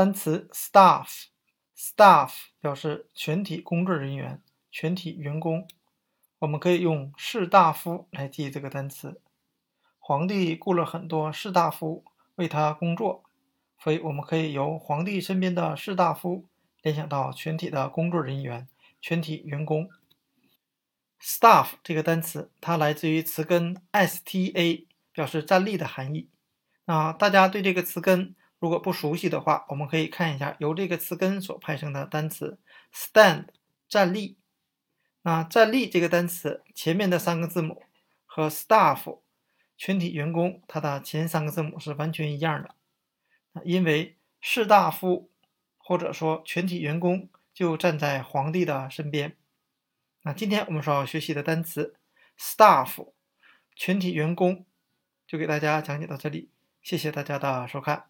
单词 staff，staff 表示全体工作人员、全体员工。我们可以用士大夫来记这个单词。皇帝雇了很多士大夫为他工作，所以我们可以由皇帝身边的士大夫联想到全体的工作人员、全体员工。staff 这个单词，它来自于词根 sta，表示站立的含义。那大家对这个词根如果不熟悉的话，我们可以看一下由这个词根所派生的单词 stand，站立。那站立这个单词前面的三个字母和 staff，全体员工，它的前三个字母是完全一样的。因为士大夫或者说全体员工就站在皇帝的身边。那今天我们所要学习的单词 staff，全体员工，就给大家讲解到这里，谢谢大家的收看。